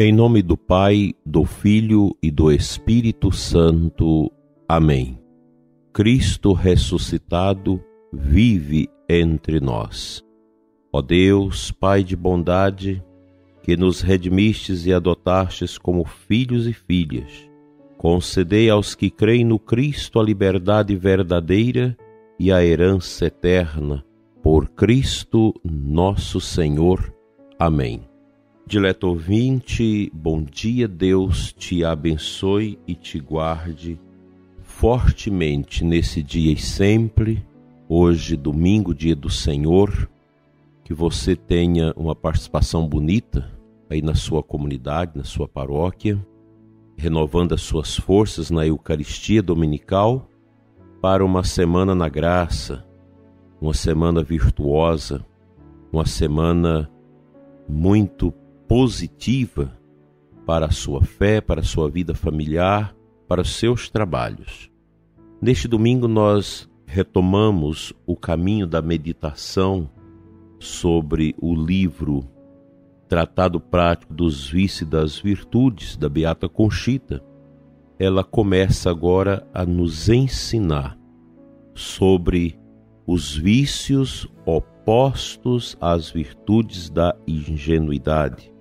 Em nome do Pai, do Filho e do Espírito Santo. Amém. Cristo ressuscitado vive entre nós. Ó Deus, Pai de bondade, que nos redimistes e adotastes como filhos e filhas, concedei aos que creem no Cristo a liberdade verdadeira e a herança eterna. Por Cristo nosso Senhor. Amém. Dileto ouvinte, bom dia, Deus te abençoe e te guarde fortemente nesse dia e sempre. Hoje, domingo, dia do Senhor, que você tenha uma participação bonita aí na sua comunidade, na sua paróquia, renovando as suas forças na Eucaristia Dominical para uma semana na graça, uma semana virtuosa, uma semana muito positiva para a sua fé, para a sua vida familiar, para os seus trabalhos. Neste domingo nós retomamos o caminho da meditação sobre o livro Tratado Prático dos Vícios e das Virtudes da Beata Conchita. Ela começa agora a nos ensinar sobre os vícios opostos às virtudes da ingenuidade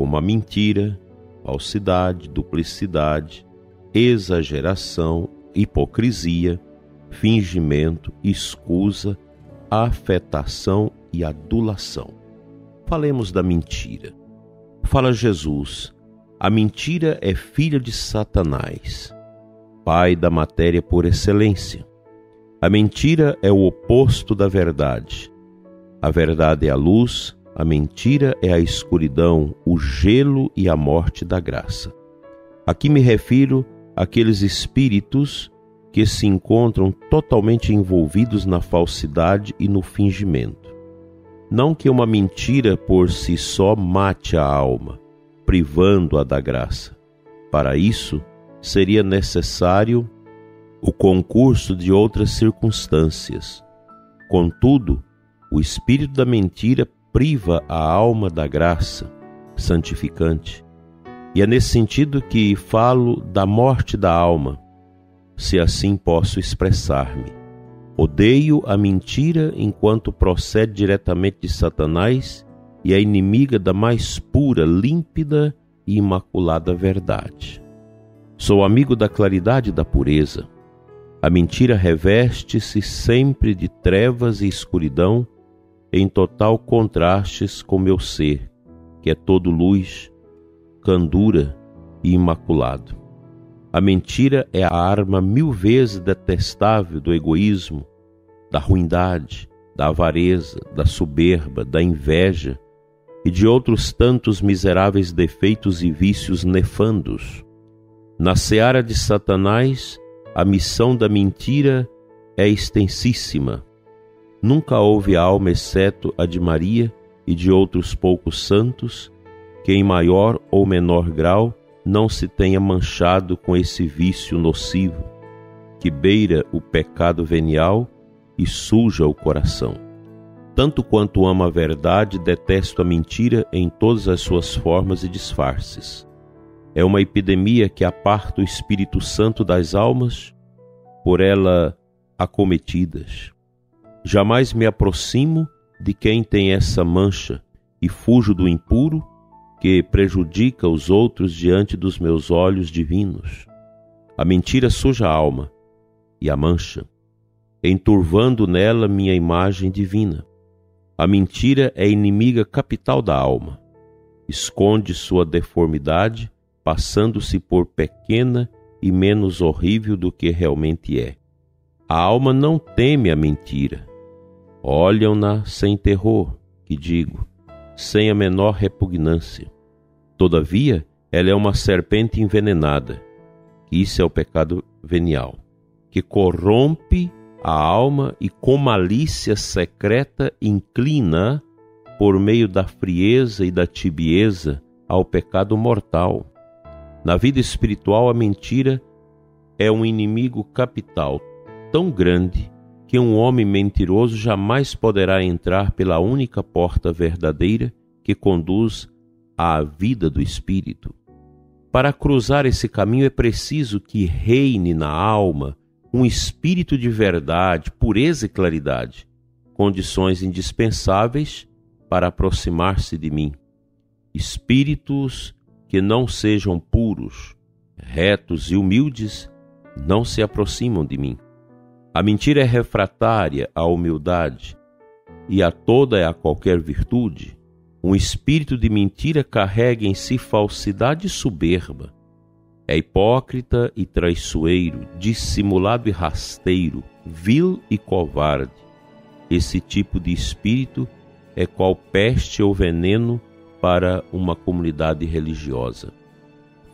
como a mentira, falsidade, duplicidade, exageração, hipocrisia, fingimento, escusa, afetação e adulação. Falemos da mentira. Fala Jesus: a mentira é filha de Satanás, pai da matéria por excelência. A mentira é o oposto da verdade. A verdade é a luz, a mentira é a escuridão, o gelo e a morte da graça. Aqui me refiro àqueles espíritos que se encontram totalmente envolvidos na falsidade e no fingimento. Não que uma mentira por si só mate a alma, privando-a da graça. Para isso, seria necessário o concurso de outras circunstâncias. Contudo, o espírito da mentira priva a alma da graça santificante. E é nesse sentido que falo da morte da alma, se assim posso expressar-me. Odeio a mentira enquanto procede diretamente de Satanás e é inimiga da mais pura, límpida e imaculada verdade. Sou amigo da claridade e da pureza. A mentira reveste-se sempre de trevas e escuridão em total contrastes com meu ser, que é todo luz, candura e imaculado. A mentira é a arma mil vezes detestável do egoísmo, da ruindade, da avareza, da soberba, da inveja e de outros tantos miseráveis defeitos e vícios nefandos. Na seara de Satanás, a missão da mentira é extensíssima Nunca houve alma, exceto a de Maria e de outros poucos santos, que em maior ou menor grau não se tenha manchado com esse vício nocivo, que beira o pecado venial e suja o coração. Tanto quanto amo a verdade, detesto a mentira em todas as suas formas e disfarces. É uma epidemia que aparta o Espírito Santo das almas, por ela acometidas. Jamais me aproximo de quem tem essa mancha e fujo do impuro que prejudica os outros diante dos meus olhos divinos. A mentira suja a alma e a mancha, enturvando nela minha imagem divina. A mentira é inimiga capital da alma. Esconde sua deformidade, passando-se por pequena e menos horrível do que realmente é. A alma não teme a mentira, Olham-na sem terror, que digo, sem a menor repugnância. Todavia, ela é uma serpente envenenada. Isso é o pecado venial, que corrompe a alma e com malícia secreta inclina, por meio da frieza e da tibieza, ao pecado mortal. Na vida espiritual, a mentira é um inimigo capital tão grande que um homem mentiroso jamais poderá entrar pela única porta verdadeira que conduz à vida do espírito. Para cruzar esse caminho é preciso que reine na alma um espírito de verdade, pureza e claridade, condições indispensáveis para aproximar-se de mim. Espíritos que não sejam puros, retos e humildes não se aproximam de mim. A mentira é refratária à humildade e a toda e a qualquer virtude. Um espírito de mentira carrega em si falsidade soberba. É hipócrita e traiçoeiro, dissimulado e rasteiro, vil e covarde. Esse tipo de espírito é qual peste ou veneno para uma comunidade religiosa.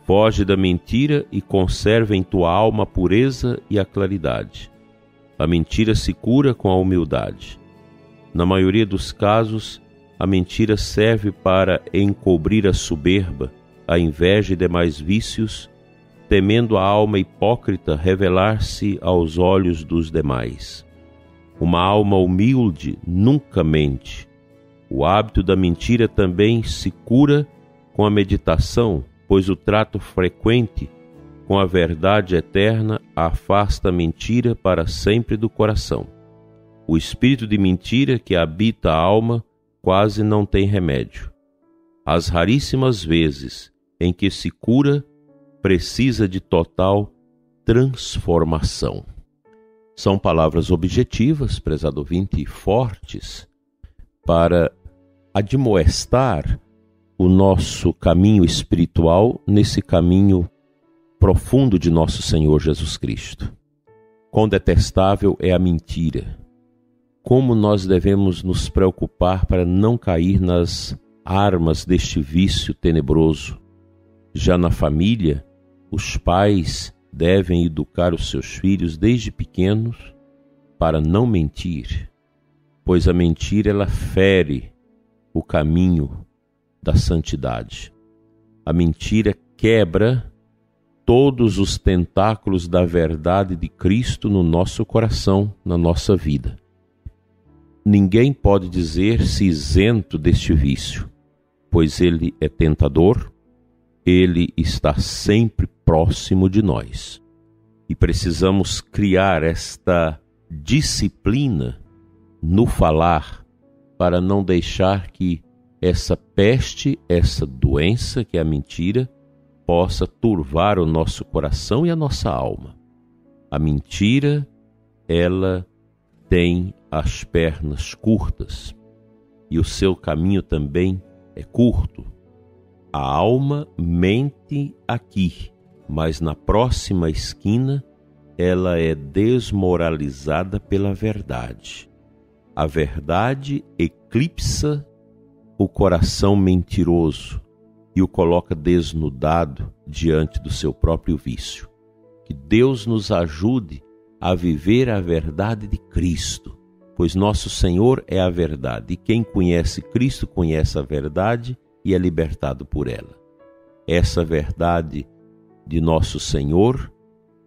Foge da mentira e conserva em tua alma a pureza e a claridade. A mentira se cura com a humildade. Na maioria dos casos, a mentira serve para encobrir a soberba, a inveja e demais vícios, temendo a alma hipócrita revelar-se aos olhos dos demais. Uma alma humilde nunca mente, o hábito da mentira também se cura com a meditação, pois o trato frequente com a verdade eterna afasta a mentira para sempre do coração. O espírito de mentira que habita a alma quase não tem remédio. As raríssimas vezes em que se cura, precisa de total transformação. São palavras objetivas, prezado ouvinte, fortes, para admoestar o nosso caminho espiritual nesse caminho profundo de nosso Senhor Jesus Cristo. Quão detestável é a mentira. Como nós devemos nos preocupar para não cair nas armas deste vício tenebroso. Já na família, os pais devem educar os seus filhos desde pequenos para não mentir, pois a mentira ela fere o caminho da santidade. A mentira quebra todos os tentáculos da verdade de Cristo no nosso coração, na nossa vida. Ninguém pode dizer-se isento deste vício, pois ele é tentador, ele está sempre próximo de nós. E precisamos criar esta disciplina no falar, para não deixar que essa peste, essa doença que é a mentira, possa turvar o nosso coração e a nossa alma. A mentira, ela tem as pernas curtas e o seu caminho também é curto. A alma mente aqui, mas na próxima esquina ela é desmoralizada pela verdade. A verdade eclipsa o coração mentiroso e o coloca desnudado diante do seu próprio vício. Que Deus nos ajude a viver a verdade de Cristo, pois nosso Senhor é a verdade, e quem conhece Cristo conhece a verdade e é libertado por ela. Essa verdade de nosso Senhor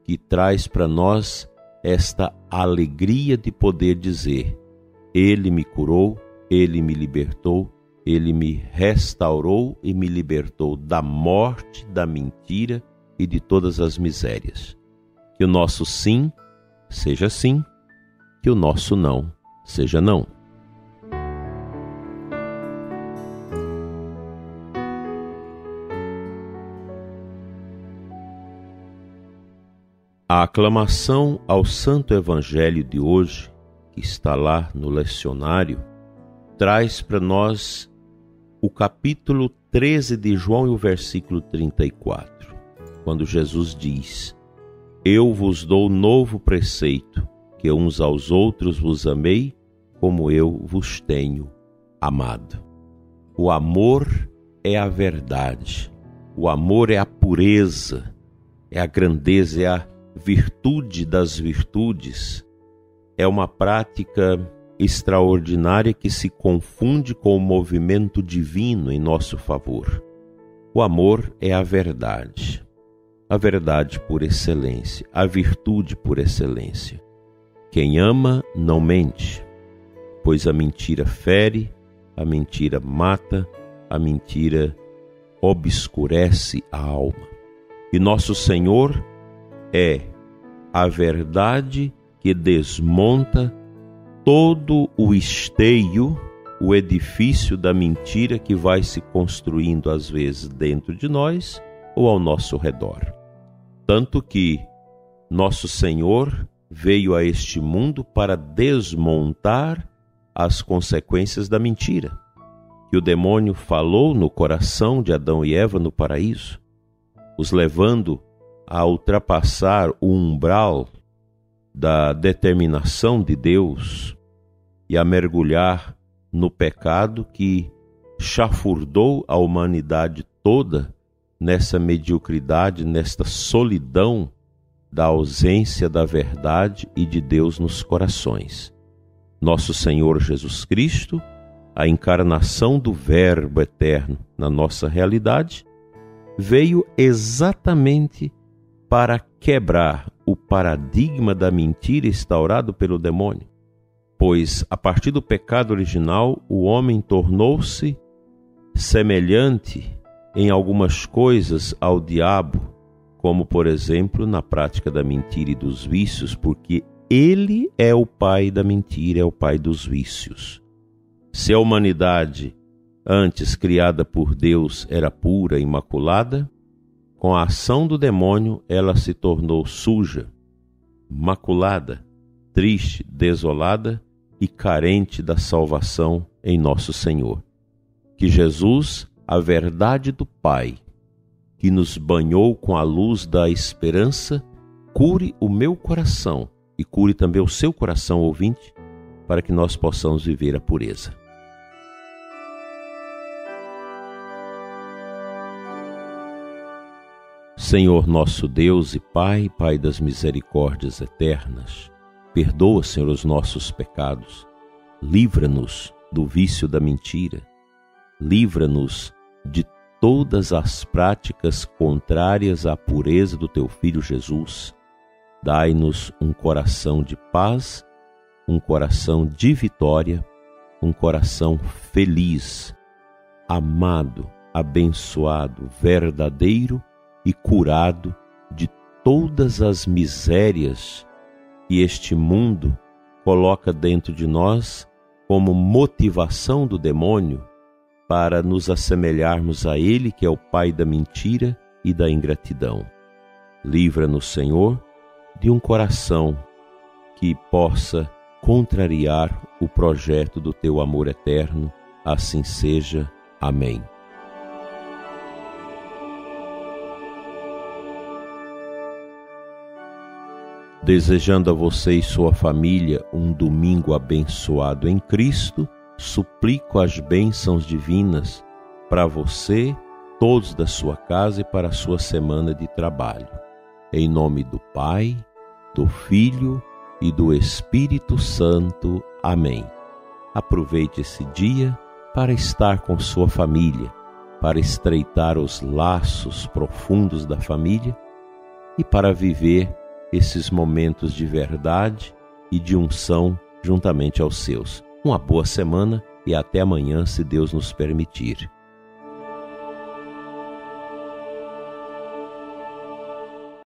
que traz para nós esta alegria de poder dizer: ele me curou, ele me libertou, ele me restaurou e me libertou da morte, da mentira e de todas as misérias. Que o nosso sim seja sim, que o nosso não seja não. A aclamação ao Santo Evangelho de hoje que está lá no lecionário, traz para nós o capítulo 13 de João e o versículo 34, quando Jesus diz: Eu vos dou novo preceito, que uns aos outros vos amei, como eu vos tenho amado. O amor é a verdade, o amor é a pureza, é a grandeza, é a virtude das virtudes, é uma prática extraordinária que se confunde com o movimento divino em nosso favor. O amor é a verdade, a verdade por excelência, a virtude por excelência. Quem ama não mente, pois a mentira fere, a mentira mata, a mentira obscurece a alma. E nosso Senhor é a verdade que desmonta todo o esteio, o edifício da mentira que vai se construindo às vezes dentro de nós ou ao nosso redor. Tanto que nosso Senhor veio a este mundo para desmontar as consequências da mentira que o demônio falou no coração de Adão e Eva no paraíso, os levando a ultrapassar o umbral da determinação de Deus e a mergulhar no pecado que chafurdou a humanidade toda nessa mediocridade, nesta solidão da ausência da verdade e de Deus nos corações. Nosso Senhor Jesus Cristo, a encarnação do Verbo eterno na nossa realidade, veio exatamente para quebrar o paradigma da mentira instaurado pelo demônio. Pois, a partir do pecado original, o homem tornou-se semelhante em algumas coisas ao diabo, como, por exemplo, na prática da mentira e dos vícios, porque ele é o pai da mentira, é o pai dos vícios. Se a humanidade, antes criada por Deus, era pura, imaculada, com a ação do demônio ela se tornou suja, maculada, triste, desolada e carente da salvação em nosso Senhor. Que Jesus, a verdade do Pai, que nos banhou com a luz da esperança, cure o meu coração e cure também o seu coração ouvinte, para que nós possamos viver a pureza. Senhor nosso Deus e Pai, Pai das misericórdias eternas, perdoa, Senhor, os nossos pecados, livra-nos do vício da mentira, livra-nos de todas as práticas contrárias à pureza do Teu Filho Jesus. Dai-nos um coração de paz, um coração de vitória, um coração feliz, amado, abençoado, verdadeiro e curado de todas as misérias que este mundo coloca dentro de nós como motivação do demônio para nos assemelharmos a Ele, que é o Pai da mentira e da ingratidão. Livra-nos, Senhor, de um coração que possa contrariar o projeto do Teu amor eterno. Assim seja. Amém. Desejando a você e sua família um domingo abençoado em Cristo, suplico as bênçãos divinas para você, todos da sua casa e para a sua semana de trabalho. Em nome do Pai, do Filho e do Espírito Santo. Amém. Aproveite esse dia para estar com sua família, para estreitar os laços profundos da família e para viver esses momentos de verdade e de unção juntamente aos seus. Uma boa semana e até amanhã, se Deus nos permitir.